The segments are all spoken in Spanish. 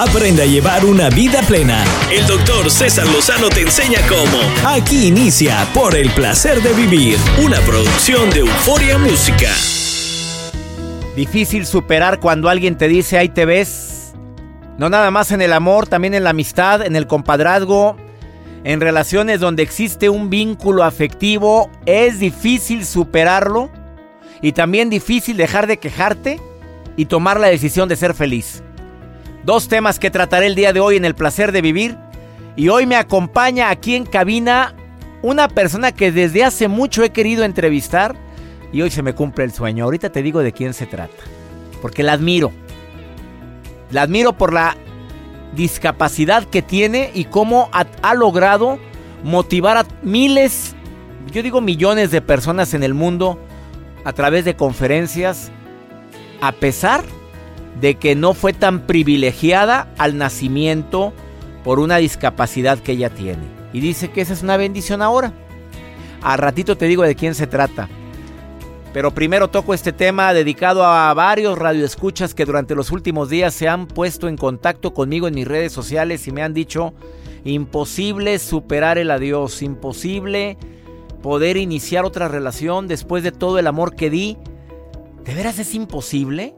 Aprende a llevar una vida plena. El doctor César Lozano te enseña cómo. Aquí inicia Por el placer de vivir, una producción de Euforia Música. Difícil superar cuando alguien te dice ahí te ves. No nada más en el amor, también en la amistad, en el compadrazgo, en relaciones donde existe un vínculo afectivo. Es difícil superarlo y también difícil dejar de quejarte y tomar la decisión de ser feliz. Dos temas que trataré el día de hoy en el placer de vivir. Y hoy me acompaña aquí en cabina una persona que desde hace mucho he querido entrevistar y hoy se me cumple el sueño. Ahorita te digo de quién se trata. Porque la admiro. La admiro por la discapacidad que tiene y cómo ha, logrado motivar a miles, yo digo millones de personas en el mundo a través de conferencias, a pesar que no fue tan privilegiada al nacimiento por una discapacidad que ella tiene. Y dice que esa es una bendición ahora. Al ratito te digo de quién se trata. Pero primero toco este tema dedicado a varios radioescuchas que durante los últimos días se han puesto en contacto conmigo en mis redes sociales y me han dicho imposible superar el adiós, imposible poder iniciar otra relación después de todo el amor que di. ¿De veras es imposible?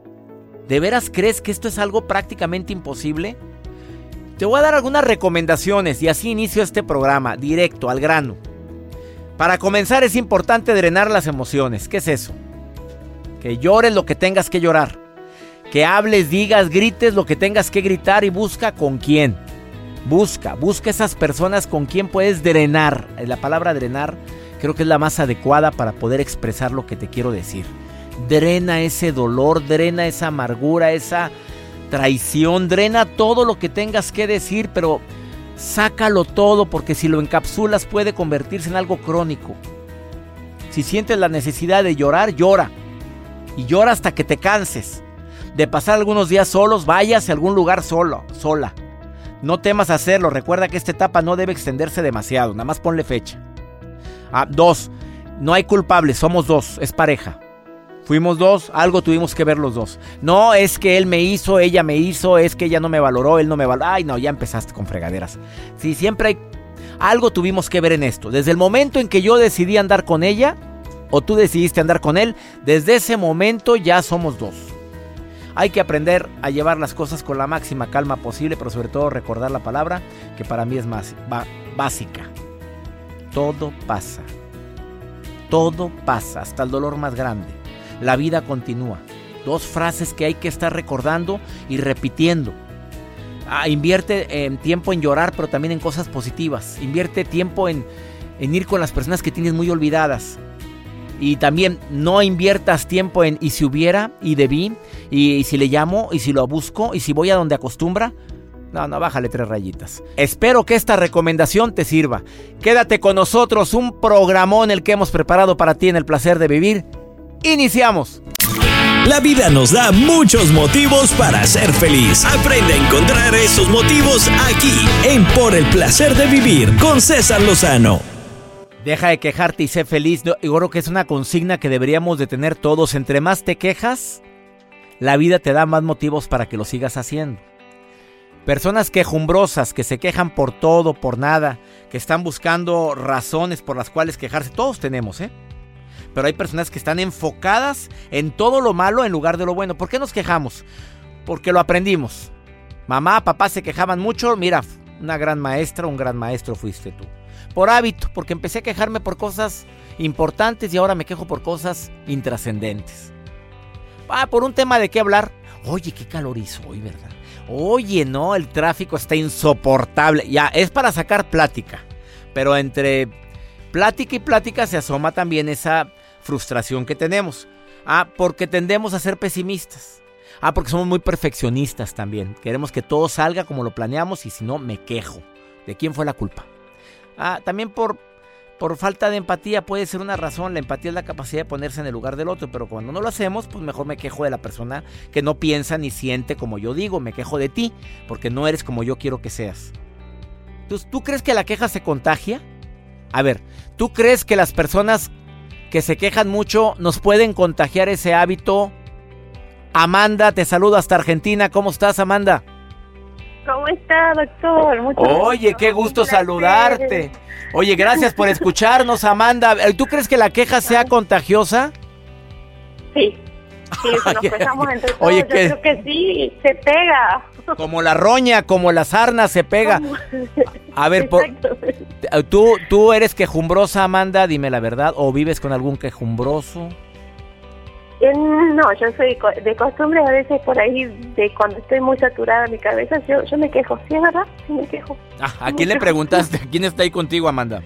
¿De veras crees que esto es algo prácticamente imposible? Te voy a dar algunas recomendaciones y así inicio este programa, directo, al grano. Para comenzar es importante drenar las emociones. ¿Qué es eso? Que llores lo que tengas que llorar. Que hables, digas, grites lo que tengas que gritar y busca con quién. Busca, busca esas personas con quien puedes drenar. La palabra drenar creo que es la más adecuada para poder expresar lo que te quiero decir. Drena ese dolor, drena esa amargura, esa traición, drena todo lo que tengas que decir, pero sácalo todo porque si lo encapsulas puede convertirse en algo crónico. Si sientes la necesidad de llorar, llora. Y llora hasta que te canses. De pasar algunos días solos, vayas a algún lugar solo, sola. No temas hacerlo, recuerda que esta etapa no debe extenderse demasiado, nada más ponle fecha. Ah, dos, no hay culpables, somos dos, es pareja. Fuimos dos, algo tuvimos que ver los dos. No es que él me hizo, ella me hizo, es que ella no me valoró, él no me valoró. Ay, no, ya empezaste con fregaderas. Sí, siempre hay... Algo tuvimos que ver en esto. Desde el momento en que yo decidí andar con ella, o tú decidiste andar con él, desde ese momento ya somos dos. Hay que aprender a llevar las cosas con la máxima calma posible, pero sobre todo recordar la palabra que para mí es más básica. Todo pasa. Todo pasa, hasta el dolor más grande. La vida continúa. Dos frases que hay que estar recordando y repitiendo. Ah, invierte en tiempo en llorar, pero también en cosas positivas. Invierte tiempo en, en ir con las personas que tienes muy olvidadas. Y también no inviertas tiempo en y si hubiera, y debí, y, y si le llamo, y si lo busco, y si voy a donde acostumbra. No, no, bájale tres rayitas. Espero que esta recomendación te sirva. Quédate con nosotros, un programón el que hemos preparado para ti en el placer de vivir. Iniciamos. La vida nos da muchos motivos para ser feliz. Aprende a encontrar esos motivos aquí, en Por el placer de vivir, con César Lozano. Deja de quejarte y sé feliz. Yo creo que es una consigna que deberíamos de tener todos. Entre más te quejas, la vida te da más motivos para que lo sigas haciendo. Personas quejumbrosas que se quejan por todo, por nada, que están buscando razones por las cuales quejarse. Todos tenemos, ¿eh? Pero hay personas que están enfocadas en todo lo malo en lugar de lo bueno. ¿Por qué nos quejamos? Porque lo aprendimos. Mamá, papá se quejaban mucho. Mira, una gran maestra, un gran maestro fuiste tú. Por hábito, porque empecé a quejarme por cosas importantes y ahora me quejo por cosas intrascendentes. Ah, por un tema de qué hablar. Oye, qué calor hizo hoy, ¿verdad? Oye, no, el tráfico está insoportable. Ya, es para sacar plática. Pero entre plática y plática se asoma también esa frustración que tenemos. Ah, porque tendemos a ser pesimistas. Ah, porque somos muy perfeccionistas también. Queremos que todo salga como lo planeamos y si no, me quejo. ¿De quién fue la culpa? Ah, también por, por falta de empatía puede ser una razón. La empatía es la capacidad de ponerse en el lugar del otro, pero cuando no lo hacemos, pues mejor me quejo de la persona que no piensa ni siente como yo digo. Me quejo de ti, porque no eres como yo quiero que seas. Entonces, ¿tú crees que la queja se contagia? A ver, ¿tú crees que las personas que se quejan mucho nos pueden contagiar ese hábito? Amanda, te saludo hasta Argentina. ¿Cómo estás, Amanda? ¿Cómo está, doctor? Oye, qué gusto saludarte. Oye, gracias por escucharnos, Amanda. ¿Tú crees que la queja sea contagiosa? Sí. Sí, nos entre todos, Oye, yo ¿qué? creo que sí, se pega. Como la roña, como la sarna se pega. A ver, por- Exacto. ¿tú, ¿tú eres quejumbrosa, Amanda? Dime la verdad. ¿O vives con algún quejumbroso? Eh, No, yo soy de costumbre a veces por ahí, de cuando estoy muy saturada en mi cabeza, yo, yo me quejo. ¿Sí es verdad? Sí me quejo. Ah, ¿A quién le preguntaste? ¿Quién está ahí contigo, Amanda?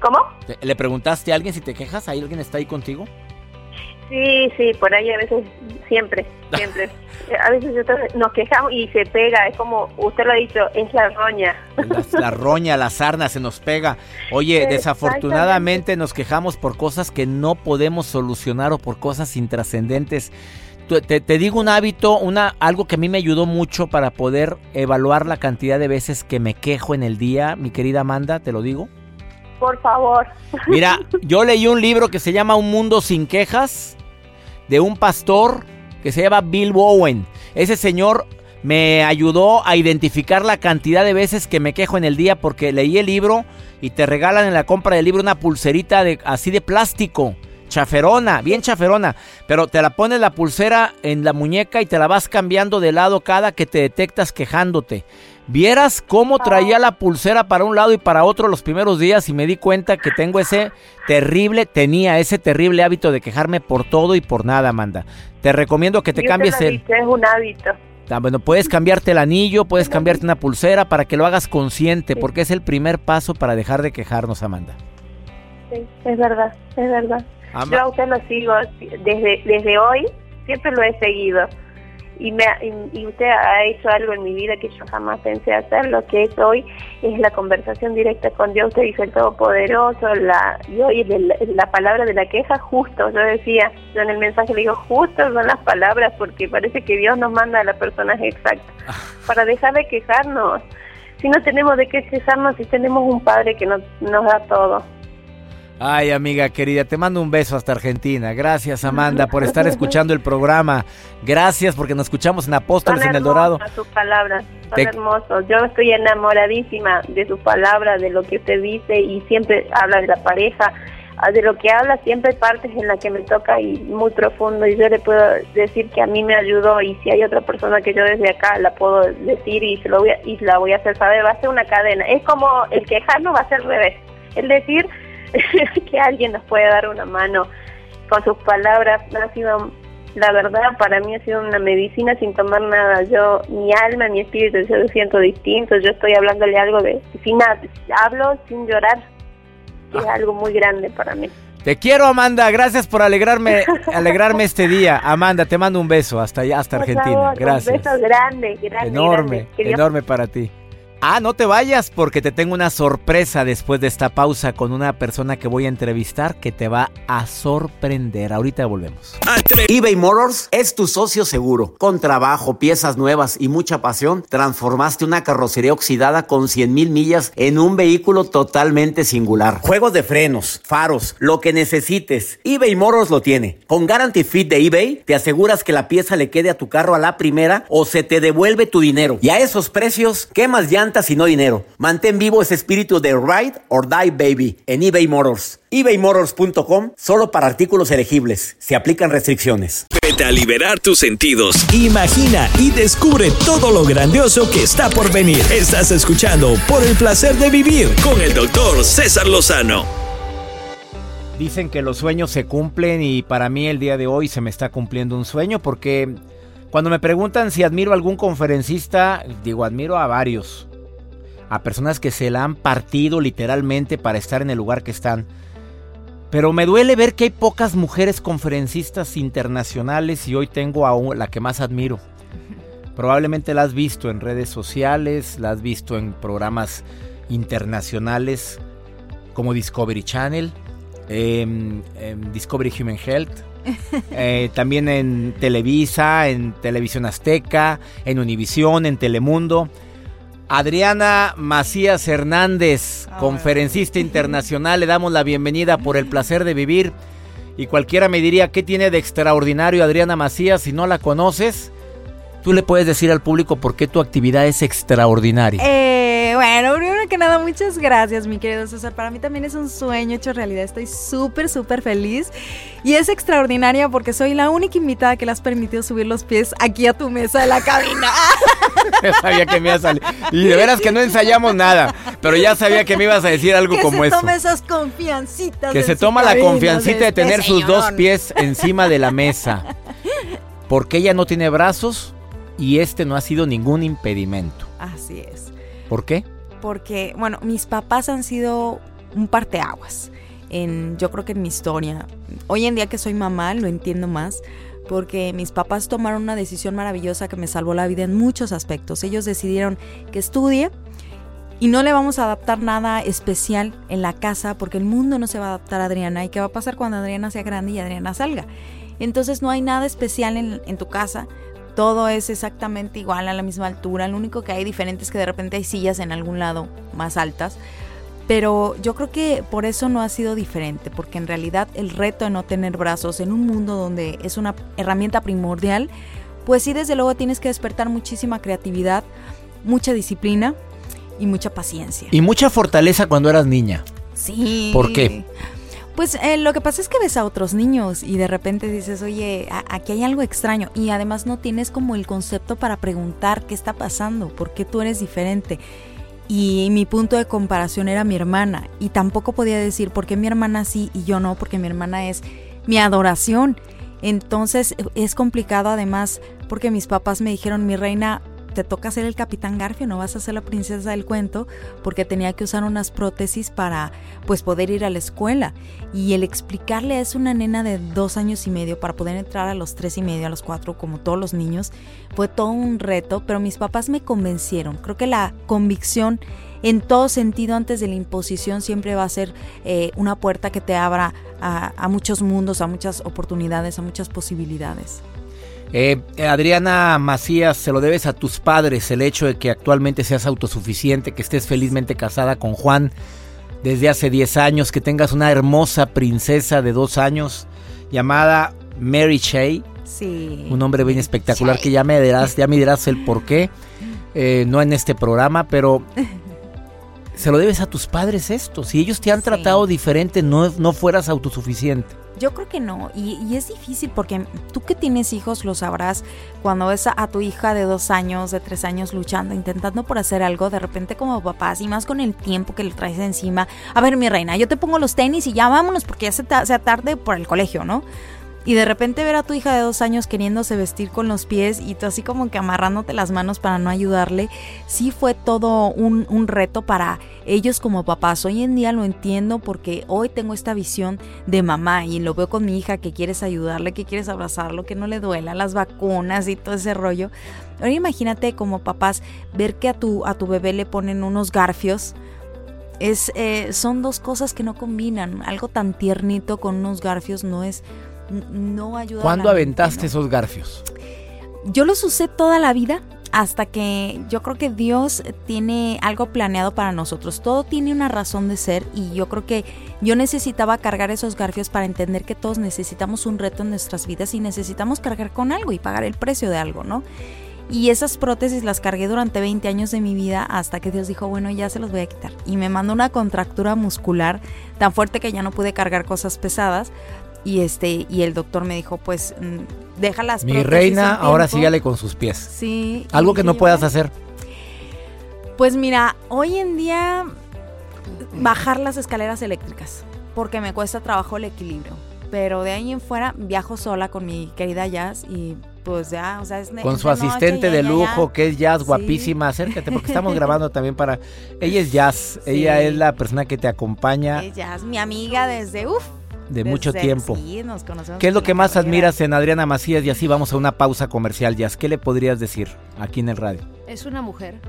¿Cómo? ¿Te- ¿Le preguntaste a alguien si te quejas? ¿Hay alguien está ahí contigo? Sí, sí, por ahí a veces, siempre, siempre. A veces también- nos quejamos y se pega, es como usted lo ha dicho, es la roña. La, la roña, la sarna se nos pega. Oye, desafortunadamente nos quejamos por cosas que no podemos solucionar o por cosas intrascendentes. Te, te digo un hábito, una, algo que a mí me ayudó mucho para poder evaluar la cantidad de veces que me quejo en el día, mi querida Amanda, te lo digo. Por favor. Mira, yo leí un libro que se llama Un Mundo Sin Quejas, de un pastor que se llama Bill Bowen. Ese señor me ayudó a identificar la cantidad de veces que me quejo en el día porque leí el libro y te regalan en la compra del libro una pulserita de, así de plástico. Chaferona, bien chaferona, pero te la pones la pulsera en la muñeca y te la vas cambiando de lado cada que te detectas quejándote. Vieras cómo traía la pulsera para un lado y para otro los primeros días y me di cuenta que tengo ese terrible, tenía ese terrible hábito de quejarme por todo y por nada, Amanda. Te recomiendo que te Y usted cambies ha el... Es un hábito. Ah, Bueno, puedes cambiarte el anillo, puedes cambiarte una pulsera para que lo hagas consciente, porque es el primer paso para dejar de quejarnos, Amanda. Sí, es verdad, es verdad. Ama- Yo a usted lo sigo desde, desde hoy, siempre lo he seguido. Y, me, y, usted ha hecho algo en mi vida que yo jamás pensé hacer. Lo que es hoy es la conversación directa con Dios. Usted dice el Todopoderoso. La, y hoy el- la palabra de la queja, justo. Yo decía, yo en el mensaje le digo, justo son las palabras porque parece que Dios nos manda a la persona exacta. Para dejar de quejarnos. Si no tenemos de qué quejarnos, si tenemos un Padre que nos, nos da todo. Ay, amiga querida, te mando un beso hasta Argentina. Gracias, Amanda, por estar escuchando el programa. Gracias porque nos escuchamos en Apóstoles Son en El Dorado. sus palabras, son Te- hermosos. Yo estoy enamoradísima de sus palabras, de lo que usted dice y siempre habla de la pareja. Ah, De lo que habla siempre hay partes en las que me toca y muy profundo y yo le puedo decir que a mí me ayudó y si hay otra persona que yo desde acá la puedo decir y se lo voy a, y la voy a hacer saber, va a ser una cadena. Es como el quejarnos va a ser revés. El decir que alguien nos puede dar una mano con sus palabras ha sido la verdad para mí ha sido una medicina sin tomar nada yo mi alma mi espíritu yo lo siento distinto yo estoy hablándole algo de sin hablo sin llorar es Ah. algo muy grande para mí Te quiero, Amanda. Gracias por alegrarme, alegrarme este día. Amanda, te mando un beso hasta allá, hasta Por Argentina. favor, Gracias. un beso grande grande Enorme, grande. Enorme para ti. Ah, no te vayas porque te tengo una sorpresa después de esta pausa con una persona que voy a entrevistar que te va a sorprender. Ahorita volvemos. eBay Motors es tu socio seguro. Con trabajo, piezas nuevas y mucha pasión, transformaste una carrocería oxidada con 100 mil millas en un vehículo totalmente singular. Juegos de frenos, faros, lo que necesites, eBay Motors lo tiene. Con Guarantee Fit de eBay, te aseguras que la pieza le quede a tu carro a la primera o se te devuelve tu dinero. Y a esos precios, ¿qué más llantas y no dinero? Mantén vivo ese espíritu de Ride or Die Baby en eBay Motors. ebaymotors.com solo para artículos elegibles. Se aplican restricciones. Vete a liberar tus sentidos. Imagina y descubre todo lo grandioso que está por venir. Estás escuchando Por el placer de vivir con el doctor César Lozano. Dicen que los sueños se cumplen y para mí el día de hoy se me está cumpliendo un sueño porque cuando me preguntan si admiro a algún conferencista, digo admiro a varios a personas que se la han partido literalmente para estar en el lugar que están. Pero me duele ver que hay pocas mujeres conferencistas internacionales y hoy tengo a la que más admiro. Probablemente la has visto en redes sociales, la has visto en programas internacionales como Discovery Channel, em, Discovery Human Health, eh, también en Televisa, en Televisión Azteca, en Univisión, en Telemundo. Adriana Macías Hernández, conferencista internacional, le damos la bienvenida por el placer de vivir. Y cualquiera me diría, ¿qué tiene de extraordinario Adriana Macías si no la conoces? Tú le puedes decir al público por qué tu actividad es extraordinaria. Eh, bueno, primero que nada, muchas gracias, mi querido César. Para mí también es un sueño hecho realidad. Estoy súper, súper feliz. Y es extraordinaria porque soy la única invitada que le has permitido subir los pies aquí a tu mesa de la cabina. ya sabía que me iba a salir. Y de veras que no ensayamos nada. Pero ya sabía que me ibas a decir algo como eso. Que se tome esas confiancitas. Que se toma la confiancita de, tener sus dos pies encima de la mesa. Porque ella no tiene brazos y este no ha sido ningún impedimento. Así es. ¿Por qué? Porque, bueno, mis papás han sido un parteaguas en, yo creo que en mi historia. Hoy en día que soy mamá lo entiendo más porque mis papás tomaron una decisión maravillosa que me salvó la vida en muchos aspectos. Ellos decidieron que estudie y no le vamos a adaptar nada especial en la casa porque el mundo no se va a adaptar a Adriana. ¿Y qué va a pasar cuando Adriana sea grande y Adriana salga? Entonces no hay nada especial en, en tu casa todo es exactamente igual a la misma altura. Lo único que hay diferente es que de repente hay sillas en algún lado más altas. Pero yo creo que por eso no ha sido diferente, porque en realidad el reto de no tener brazos en un mundo donde es una herramienta primordial, pues sí, desde luego tienes que despertar muchísima creatividad, mucha disciplina y mucha paciencia. Y mucha fortaleza cuando eras niña. Sí. ¿Por qué? Pues eh, lo que pasa es que ves a otros niños y de repente dices, oye, aquí hay algo extraño y además no tienes como el concepto para preguntar qué está pasando, por qué tú eres diferente. Y mi punto de comparación era mi hermana y tampoco podía decir por qué mi hermana sí y yo no, porque mi hermana es mi adoración. Entonces es complicado además porque mis papás me dijeron, mi reina, te toca ser el capitán Garfio, no vas a ser la princesa del cuento, porque tenía que usar unas prótesis para pues poder ir a la escuela. Y el explicarle a una nena de dos años y medio para poder entrar a los tres y medio, a los cuatro, como todos los niños, fue todo un reto, pero mis papás me convencieron. Creo que la convicción en todo sentido antes de la imposición siempre va a ser eh, una puerta que te abra a muchos mundos, a muchas oportunidades, a muchas posibilidades. Eh, Adriana Macías, se lo debes a tus padres el hecho de que actualmente seas autosuficiente, que estés felizmente casada con Juan desde hace 10 años, que tengas una hermosa princesa de dos años llamada Mary Shea. Sí. Un nombre bien espectacular que ya me dirás, ya me dirás el por qué. Eh, no en este programa, pero se lo debes a tus padres esto. Si ellos te han tratado diferente, no, no fueras autosuficiente. Yo creo que no, y, es difícil porque tú que tienes hijos lo sabrás cuando ves a, tu hija de dos años, de tres años luchando, intentando por hacer algo, de repente como papás y más con el tiempo que le traes encima. A ver, mi reina, yo te pongo los tenis y ya vámonos porque ya se tarde por el colegio, ¿no? Y de repente ver a tu hija de dos años queriéndose vestir con los pies y tú así como que amarrándote las manos para no ayudarle, sí fue todo un, un reto para ellos como papás. Hoy en día lo entiendo porque hoy tengo esta visión de mamá y lo veo con mi hija que quieres ayudarle, que quieres abrazarlo, que no le duela, las vacunas y todo ese rollo. Ahora imagínate como papás ver que a tu, a tu bebé le ponen unos garfios. Es, eh, son dos cosas que no combinan. Algo tan tiernito con unos garfios no es no ayuda. ¿Cuándo aventaste esos garfios? Yo los usé toda la vida hasta que yo creo que Dios tiene algo planeado para nosotros. Todo tiene una razón de ser y yo creo que yo necesitaba cargar esos garfios para entender que todos necesitamos un reto en nuestras vidas y necesitamos cargar con algo y pagar el precio de algo, ¿no? Y esas prótesis las cargué durante 20 años de mi vida hasta que Dios dijo, bueno, ya se los voy a quitar. Y me mandó una contractura muscular tan fuerte que ya no pude cargar cosas pesadas. Y este y el doctor me dijo, pues mm, déjalas. Mi reina, ahora sígale con sus pies. Sí. Algo que no puedas hacer. Pues mira, hoy en día bajar las escaleras eléctricas, porque me cuesta trabajo el equilibrio. Pero de ahí en fuera viajo sola con mi querida Jazz y pues ya, o sea, es Con su asistente de lujo, que es Jazz, guapísima, acércate, porque estamos grabando también para... Ella es Jazz, ella es la persona que te acompaña. Es Jazz, mi amiga desde, uff, de mucho tiempo. Sí, nos conocemos ¿Qué es lo que más carrera. admiras en Adriana Macías? Y así vamos a una pausa comercial, Jazz. ¿Qué le podrías decir aquí en el radio? Es una mujer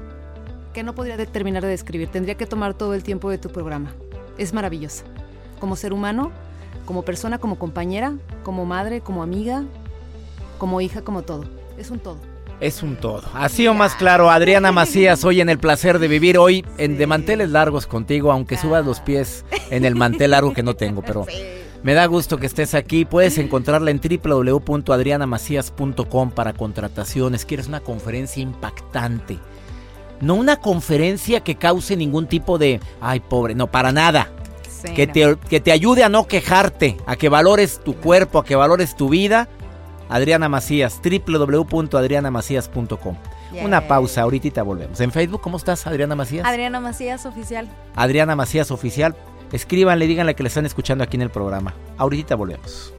que no podría terminar de describir. Tendría que tomar todo el tiempo de tu programa. Es maravillosa. Como ser humano, como persona, como compañera, como madre, como amiga, como hija, como todo. Es un todo. Es un todo. Así o más claro, Adriana Macías, hoy en el placer de vivir, hoy en de manteles largos contigo, aunque subas los pies en el mantel largo que no tengo, pero me da gusto que estés aquí. Puedes encontrarla en www.adrianamacías.com para contrataciones. Quieres una conferencia impactante. No una conferencia que cause ningún tipo de, ay pobre, no, para nada. Sí, que, no. te, que te ayude a no quejarte, a que valores tu cuerpo, a que valores tu vida. Adriana Macías, www.adrianamacías.com. Una Yay. pausa, ahorita volvemos. En Facebook, ¿cómo estás, Adriana Macías? Adriana Macías, oficial. Adriana Macías Oficial. Escríbanle, díganle que le están escuchando aquí en el programa. Ahorita volvemos.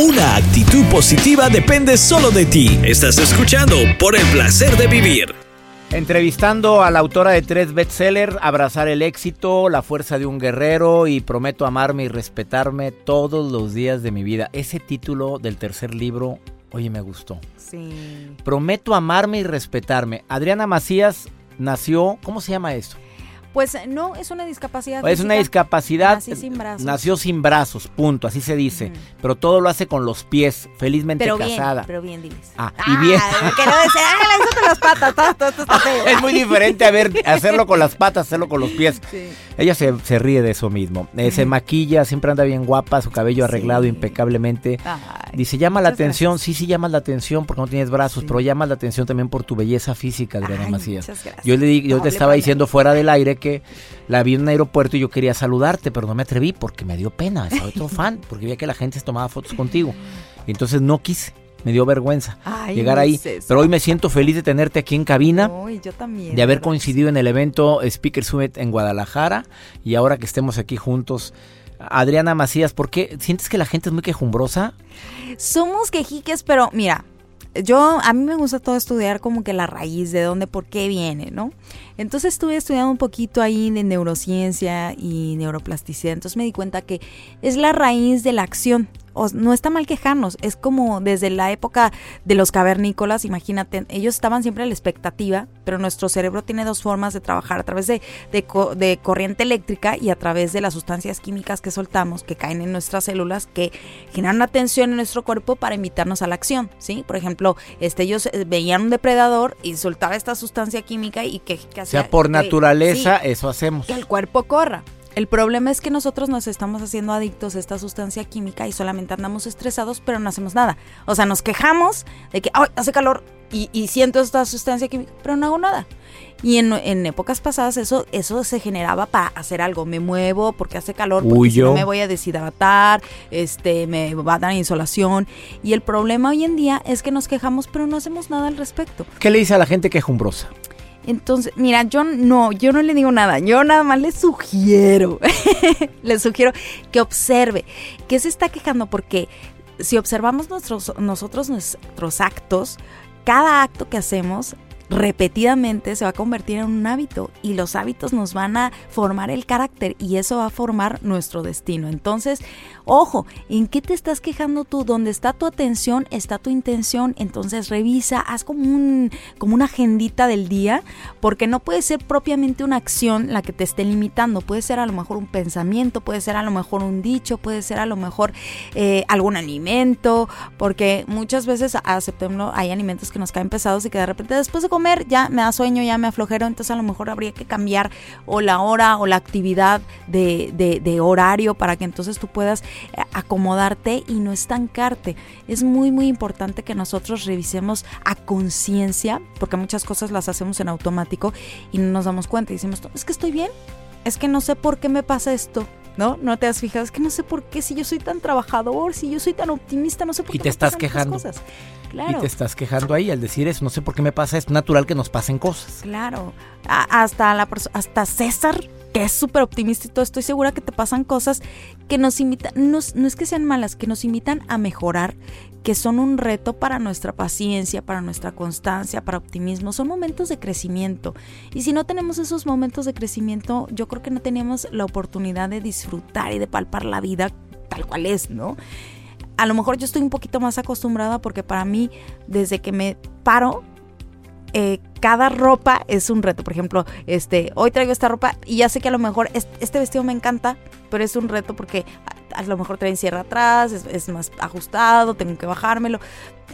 Una actitud positiva depende solo de ti. Estás escuchando por el placer de vivir. Entrevistando a la autora de tres bestsellers, Abrazar el éxito, La fuerza de un guerrero y Prometo amarme y respetarme todos los días de mi vida. Ese título del tercer libro, oye, me gustó. Sí. Prometo amarme y respetarme. Adriana Macías nació, ¿cómo se llama esto? Pues no, es una discapacidad. Es una discapacidad. Nací sin brazos. Nació sin brazos, punto, así se dice. Pero todo lo hace con los pies, felizmente Pero bien, casada. pero bien, diles. Ah, y bien. Que no decir, ah, la con las patas, todo, todo, todo es muy diferente a ver, hacerlo con las patas, hacerlo con los pies. Ella se, se ríe de eso mismo. Eh, se maquilla, siempre anda bien guapa, su cabello arreglado impecablemente. Ay, Dice, llama la atención, sí, sí llamas la atención porque no tienes brazos, pero llamas la atención también por tu belleza física, Adriana Macías. Yo le yo No, te estaba diciendo fuera del aire que la vi en un aeropuerto y yo quería saludarte, pero no me atreví porque me dio pena, soy otro fan, porque veía que la gente se tomaba fotos contigo. Entonces no quise, me dio vergüenza Ay, llegar ahí. es. Pero hoy me siento feliz de tenerte aquí en cabina yo también. de haber ¿verdad? coincidido en el evento Speaker Summit en Guadalajara y ahora que estemos aquí juntos. Adriana Macías, ¿por qué sientes que la gente es muy quejumbrosa? Somos quejiques, pero mira, yo a mí me gusta todo estudiar como que la raíz de dónde, por qué viene, ¿no? Entonces estuve estudiando un poquito ahí de neurociencia y neuroplasticidad, entonces me di cuenta que es la raíz de la acción. O- no está mal quejarnos, es como desde la época de los cavernícolas, imagínate, ellos estaban siempre a la expectativa, pero nuestro cerebro tiene dos formas de trabajar, a través de, de de corriente eléctrica y a través de las sustancias químicas que soltamos, que caen en nuestras células, que generan una tensión en nuestro cuerpo para invitarnos a la acción, ¿sí? Por ejemplo, este, ellos eh, veían un depredador y soltaba esta sustancia química y que, que sea, por naturaleza sí, eso hacemos. que el cuerpo corra. El problema es que nosotros nos estamos haciendo adictos a esta sustancia química y solamente andamos estresados, pero no hacemos nada. O sea, nos quejamos de que Ay, hace calor y, y siento esta sustancia química, pero no hago nada. Y en, en, épocas pasadas eso, eso se generaba para hacer algo. Me muevo porque hace calor, porque si no me voy a deshidratar, este, me va a dar insolación. Y el problema hoy en día es que nos quejamos, pero no hacemos nada al respecto. ¿Qué le dice a la gente quejumbrosa? Entonces, mira, yo no, yo no le digo nada, yo nada más le sugiero, le sugiero que observe, que se está quejando porque si observamos nuestros, nosotros nuestros actos, cada acto que hacemos repetidamente se va a convertir en un hábito y los hábitos nos van a formar el carácter y eso va a formar nuestro destino. Entonces, ojo, ¿en qué te estás quejando tú? Donde está tu atención, está tu intención. Entonces, revisa, haz como un como una agendita del día, porque no puede ser propiamente una acción la que te esté limitando. Puede ser a lo mejor un pensamiento, puede ser a lo mejor un dicho, puede ser a lo mejor eh, algún alimento, porque muchas veces aceptémoslo, hay alimentos que nos caen pesados y que de repente después de comer ya me da sueño, ya me aflojero, entonces a lo mejor habría que cambiar o la hora o la actividad de, de, horario para que entonces tú puedas acomodarte y no estancarte. Es muy muy importante que nosotros revisemos a conciencia, porque muchas cosas las hacemos en automático y no nos damos cuenta y decimos, es que estoy bien, es que no sé por qué me pasa esto. ¿No? No te has fijado, es que no sé por qué, si yo soy tan trabajador, si yo soy tan optimista, no sé por qué. Y te estás quejando. Cosas. Claro. Y te estás quejando ahí al decir eso, no sé por qué me pasa, es natural que nos pasen cosas. Claro. A hasta, la hasta César, que es súper optimista y todo, estoy segura que te pasan cosas que nos invitan, no, es que sean malas, que nos invitan a mejorar, que son un reto para nuestra paciencia, para nuestra constancia, para optimismo. Son momentos de crecimiento. Y si no tenemos esos momentos de crecimiento, yo creo que no teníamos la oportunidad de disfrutar y de palpar la vida tal cual es, ¿no? A lo mejor yo estoy un poquito más acostumbrada porque para mí, desde que me paro, eh, cada ropa es un reto. Por ejemplo, este, hoy traigo esta ropa y ya sé que a lo mejor este vestido me encanta, pero es un reto porque a, lo mejor trae cierre atrás, es, más ajustado, tengo que bajármelo.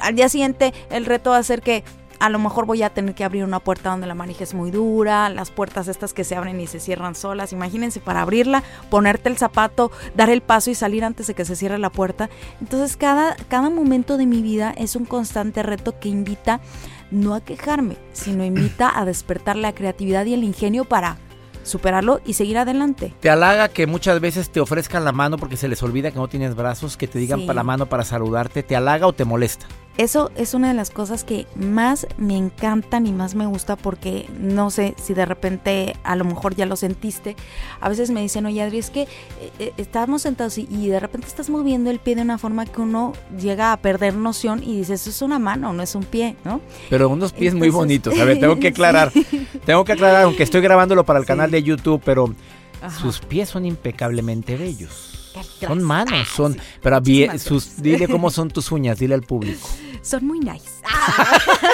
Al día siguiente el reto va a ser que a lo mejor voy a tener que abrir una puerta donde la manija es muy dura, las puertas estas que se abren y se cierran solas. Imagínense para abrirla, ponerte el zapato, dar el paso y salir antes de que se cierre la puerta. Entonces cada, cada momento de mi vida es un constante reto que invita no a quejarme, sino invita a despertar la creatividad y el ingenio para superarlo y seguir adelante. Te halaga que muchas veces te ofrezcan la mano porque se les olvida que no tienes brazos, que te digan Sí. para la mano para saludarte, te halaga o te molesta. Eso es una de las cosas que más me encantan y más me gusta porque no sé si de repente a lo mejor ya lo sentiste. A veces me dicen, oye Adri, es que eh, eh, estábamos sentados y, y de repente estás moviendo el pie de una forma que uno llega a perder noción y dices, eso es una mano, no es un pie, ¿no? Pero unos pies muy bonitos. A ver, tengo que aclarar. Sí. Tengo que aclarar, aunque estoy grabándolo para el Sí. canal de YouTube, pero Ajá. sus pies son impecablemente bellos. Son manos, son. Pero bien, sus, dile cómo son tus uñas, dile al público. Son muy nice.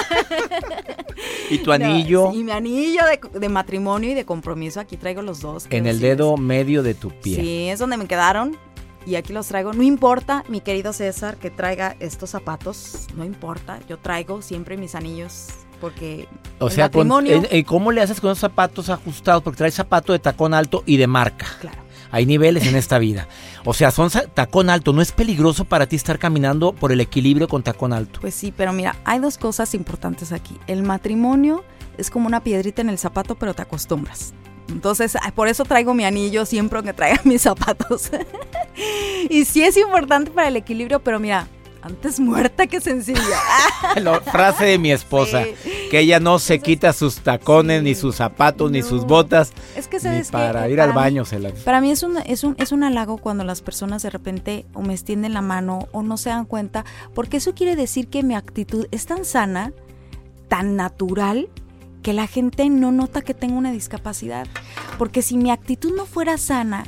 Y tu anillo Y mi anillo de, de matrimonio y de compromiso, aquí traigo los dos. en el dedo medio de tu pie. Sí, es donde me quedaron. Y aquí los traigo. No importa, mi querido César, que traiga estos zapatos. No importa. Yo traigo siempre mis anillos. Porque O el sea, con- matrimonio. eh, ¿cómo le haces con esos zapatos ajustados? Porque traes zapato de tacón alto y de marca. Claro. Hay niveles en esta vida. O sea, son tacón alto. ¿No es peligroso para ti estar caminando por el equilibrio con tacón alto? Pues sí, pero mira, hay dos cosas importantes aquí. El matrimonio es como una piedrita en el zapato, pero te acostumbras. Entonces, por eso traigo mi anillo siempre que traiga mis zapatos. y sí es importante para el equilibrio, pero mira, antes muerta que sencilla. La frase de mi esposa, Sí. que ella no se quita sus tacones, Sí. ni sus zapatos, ni sus botas, Es que ni sabes que, para ir al para mí- baño se. Para mí es un, es, un, es un halago cuando las personas de repente o me extienden la mano o no se dan cuenta, porque eso quiere decir que mi actitud es tan sana, tan natural, que la gente no nota que tengo una discapacidad. Porque si mi actitud no fuera sana,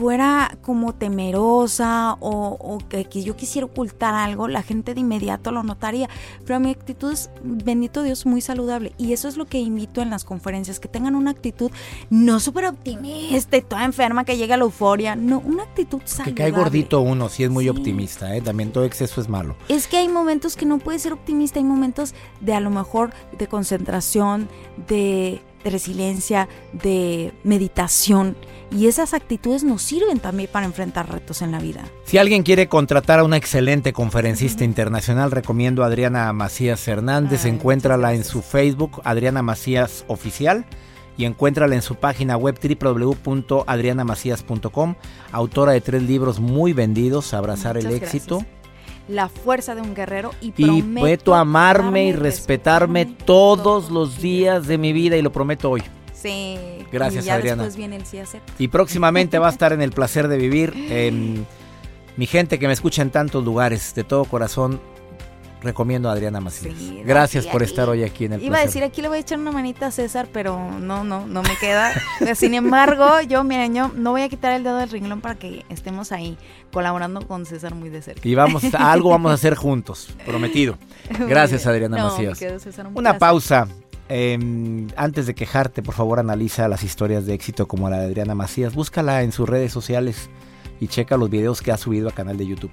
fuera como temerosa o, o que, que yo quisiera ocultar algo, la gente de inmediato lo notaría. Pero mi actitud es, bendito Dios, muy saludable. Y eso es lo que invito en las conferencias, que tengan una actitud no súper optimista y toda enferma que llegue a la euforia. No, una actitud Que saludable. cae gordito uno, si es muy Sí. optimista, ¿eh? También todo exceso es malo. Es que hay momentos que no puedes ser optimista, hay momentos de a lo mejor de concentración, de de resiliencia, de meditación. Y esas actitudes nos sirven también para enfrentar retos en la vida. Si alguien quiere contratar a una excelente conferencista internacional, recomiendo a Adriana Macías Hernández. Ay, Encuéntrala en su Facebook, Adriana Macías Oficial. Y encuéntrala en su página web www.adrianamacías.com. Autora de tres libros muy vendidos, Abrazar el éxito. gracias. La fuerza de un guerrero y, Y prometo amarme y respetarme todos los días de mi vida y lo prometo hoy. Sí. Gracias, y ya Adriana. Después viene el sí acepto. Y próximamente va a estar en el placer de vivir. mi gente que me escucha en tantos lugares, de todo corazón, recomiendo a Adriana Macías. Sí, Gracias por estar hoy aquí en el Iba a decir, aquí le voy a echar una manita a César, pero no, no, no me queda. Sin embargo, yo, miren, yo no voy a quitar el dedo del renglón para que estemos ahí colaborando con César muy de cerca. Y vamos, a- algo vamos a hacer juntos, prometido. Gracias. Adriana No, Macías. me quedo, César, un Una placer. pausa. Em, antes de quejarte, por favor, analiza las historias de éxito como la de Adriana Macías. Búscala en sus redes sociales y checa los videos que ha subido a canal de YouTube.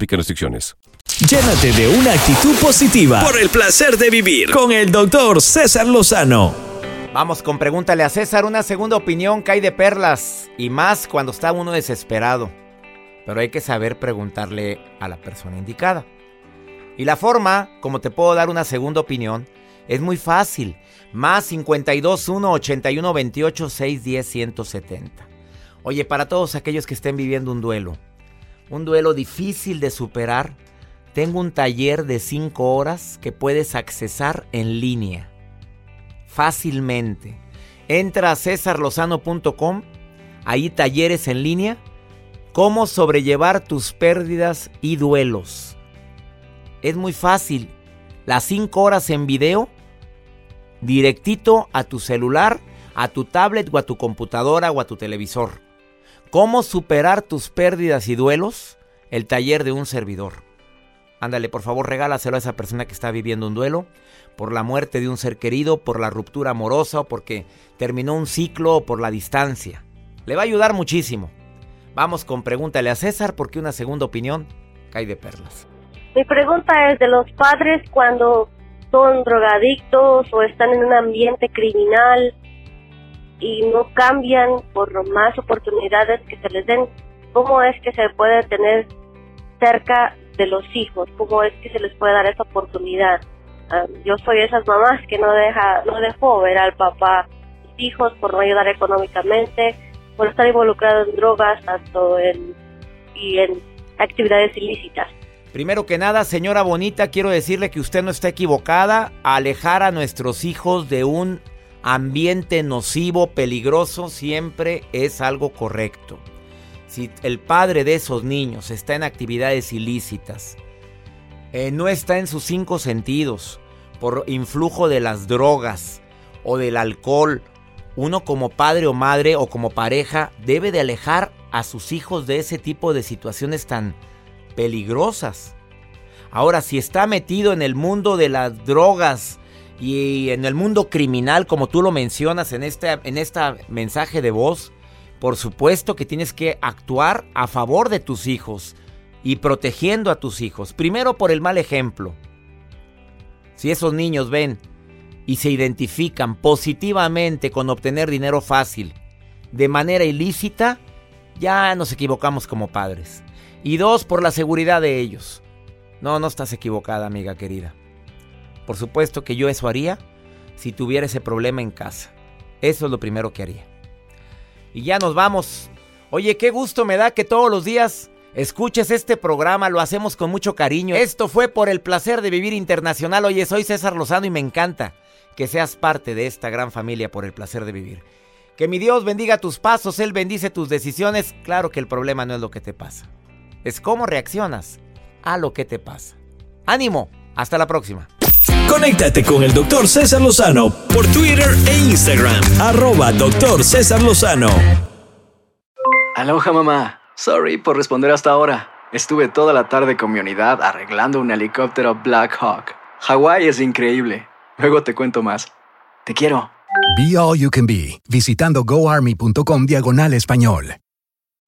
Aplican restricciones. Llénate de una actitud positiva por el placer de vivir con el doctor César Lozano. Vamos con pregúntale a César una segunda opinión que hay de perlas y más cuando está uno desesperado. Pero hay que saber preguntarle a la persona indicada. Y la forma, como te puedo dar una segunda opinión, es muy fácil. Más 52 1 81 28 610 170. Oye, para todos aquellos que estén viviendo un duelo, un duelo difícil de superar, tengo un taller de 5 horas que puedes accesar en línea fácilmente. Entra a cesarlozano.com, ahí talleres en línea, cómo sobrellevar tus pérdidas y duelos. Es muy fácil, las 5 horas en video, directito a tu celular, a tu tablet o a tu computadora o a tu televisor. ¿Cómo superar tus pérdidas y duelos? El taller de un servidor. Ándale, por favor, regálaselo a esa persona que está viviendo un duelo por la muerte de un ser querido, por la ruptura amorosa o porque terminó un ciclo o por la distancia. Le va a ayudar muchísimo. Vamos con pregúntale a César porque una segunda opinión cae de perlas. Mi pregunta es de los padres cuando son drogadictos o están en un ambiente criminal y no cambian por más oportunidades que se les den, ¿cómo es que se puede tener cerca de los hijos? ¿Cómo es que se les puede dar esa oportunidad? Ah, yo soy esas mamás que no deja no dejó ver al papá sus hijos por no ayudar económicamente, por estar involucrado en drogas tanto en, y en actividades ilícitas. Primero que nada, señora bonita, quiero decirle que usted no está equivocada. Alejar a nuestros hijos de un ambiente nocivo, peligroso, siempre es algo correcto. Si el padre de esos niños está en actividades ilícitas, eh, no está en sus cinco sentidos, por influjo de las drogas o del alcohol, uno como padre o madre o como pareja debe de alejar a sus hijos de ese tipo de situaciones tan peligrosas. Ahora, si está metido en el mundo de las drogas y en el mundo criminal, como tú lo mencionas en este en mensaje de voz, por supuesto que tienes que actuar a favor de tus hijos y protegiendo a tus hijos. Primero por el mal ejemplo. Si esos niños ven y se identifican positivamente con obtener dinero fácil de manera ilícita, ya nos equivocamos como padres. Y dos, por la seguridad de ellos. No, no estás equivocada, amiga querida. Por supuesto que yo eso haría si tuviera ese problema en casa. Eso es lo primero que haría. Y ya nos vamos. Oye, qué gusto me da que todos los días escuches este programa. Lo hacemos con mucho cariño. Esto fue por el placer de vivir internacional. Oye, soy César Lozano y me encanta que seas parte de esta gran familia por el placer de vivir. Que mi Dios bendiga tus pasos, Él bendice tus decisiones. Claro que el problema no es lo que te pasa. Es cómo reaccionas a lo que te pasa. Ánimo, hasta la próxima. Conéctate con el Dr. César Lozano por Twitter e Instagram. Arroba Dr. César Lozano. Aloha mamá. Sorry por responder hasta ahora. Estuve toda la tarde con mi unidad arreglando un helicóptero Black Hawk. Hawái es increíble. Luego te cuento más. Te quiero. Be All You Can Be, visitando goarmy.com diagonal español.